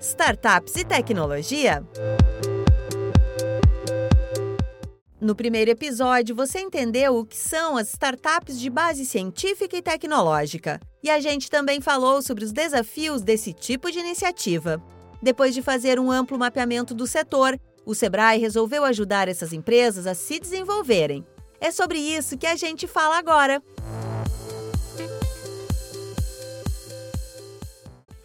Startups e Tecnologia. No primeiro episódio, você entendeu o que são as startups de base científica e tecnológica. E a gente também falou sobre os desafios desse tipo de iniciativa. Depois de fazer um amplo mapeamento do setor, o Sebrae resolveu ajudar essas empresas a se desenvolverem. É sobre isso que a gente fala agora.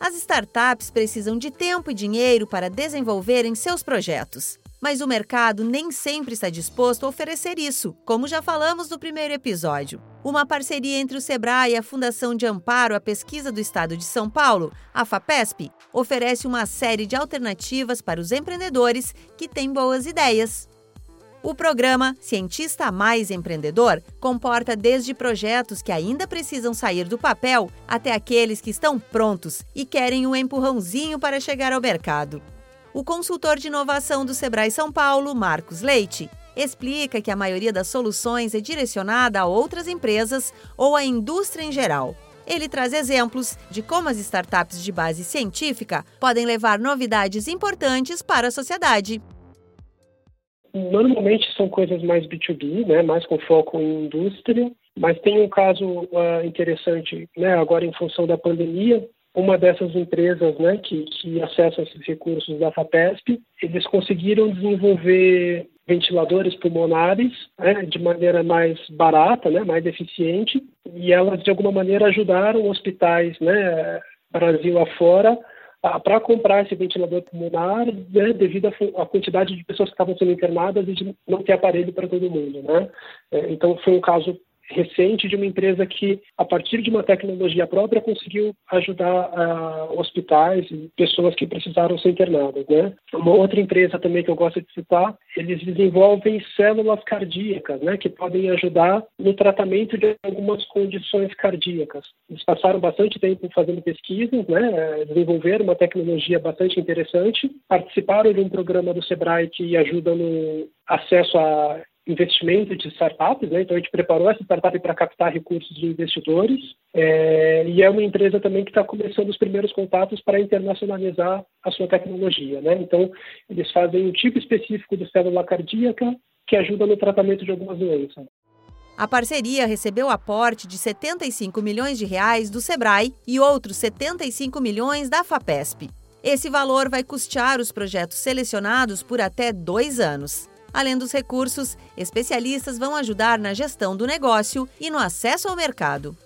As startups precisam de tempo e dinheiro para desenvolverem seus projetos. Mas o mercado nem sempre está disposto a oferecer isso, como já falamos no primeiro episódio. Uma parceria entre o Sebrae e a Fundação de Amparo à Pesquisa do Estado de São Paulo, a FAPESP, oferece uma série de alternativas para os empreendedores que têm boas ideias. O programa Cientista Mais Empreendedor comporta desde projetos que ainda precisam sair do papel até aqueles que estão prontos e querem um empurrãozinho para chegar ao mercado. O consultor de inovação do Sebrae São Paulo, Marcos Leite, explica que a maioria das soluções é direcionada a outras empresas ou à indústria em geral. Ele traz exemplos de como as startups de base científica podem levar novidades importantes para a sociedade. Normalmente são coisas mais B2B, né, mais com foco em indústria, mas tem um caso uh, interessante, né, agora em função da pandemia, uma dessas empresas né, que, que acessa esses recursos da FAPESP, eles conseguiram desenvolver ventiladores pulmonares né, de maneira mais barata, né, mais eficiente, e elas de alguma maneira ajudaram hospitais, né, Brasil afora, para comprar esse ventilador pulmonar né, devido à quantidade de pessoas que estavam sendo internadas e de não ter aparelho para todo mundo. Né? É, então, foi um caso recente de uma empresa que, a partir de uma tecnologia própria, conseguiu ajudar uh, hospitais e pessoas que precisaram ser internadas. Né? Uma outra empresa também que eu gosto de citar, eles desenvolvem células cardíacas, né, que podem ajudar no tratamento de algumas condições cardíacas. Eles passaram bastante tempo fazendo pesquisas, né, desenvolveram uma tecnologia bastante interessante, participaram de um programa do Sebrae que ajuda no acesso a investimento de startups, né? então a gente preparou essa startup para captar recursos de investidores é, e é uma empresa também que está começando os primeiros contatos para internacionalizar a sua tecnologia. Né? Então eles fazem um tipo específico de célula cardíaca que ajuda no tratamento de algumas doenças. A parceria recebeu aporte de 75 milhões de reais do Sebrae e outros 75 milhões da Fapesp. Esse valor vai custear os projetos selecionados por até dois anos. Além dos recursos, especialistas vão ajudar na gestão do negócio e no acesso ao mercado.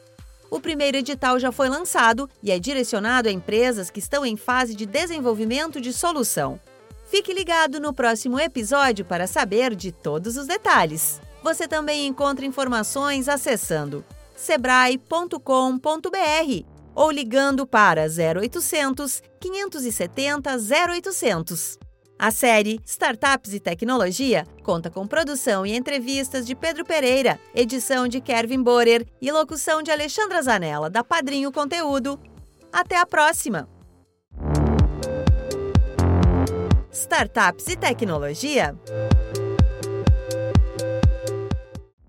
O primeiro edital já foi lançado e é direcionado a empresas que estão em fase de desenvolvimento de solução. Fique ligado no próximo episódio para saber de todos os detalhes. Você também encontra informações acessando sebrae.com.br ou ligando para 0800 570 0800. A série Startups e Tecnologia conta com produção e entrevistas de Pedro Pereira, edição de Kervin Borer e locução de Alexandra Zanella, da Padrinho Conteúdo. Até a próxima! Startups e Tecnologia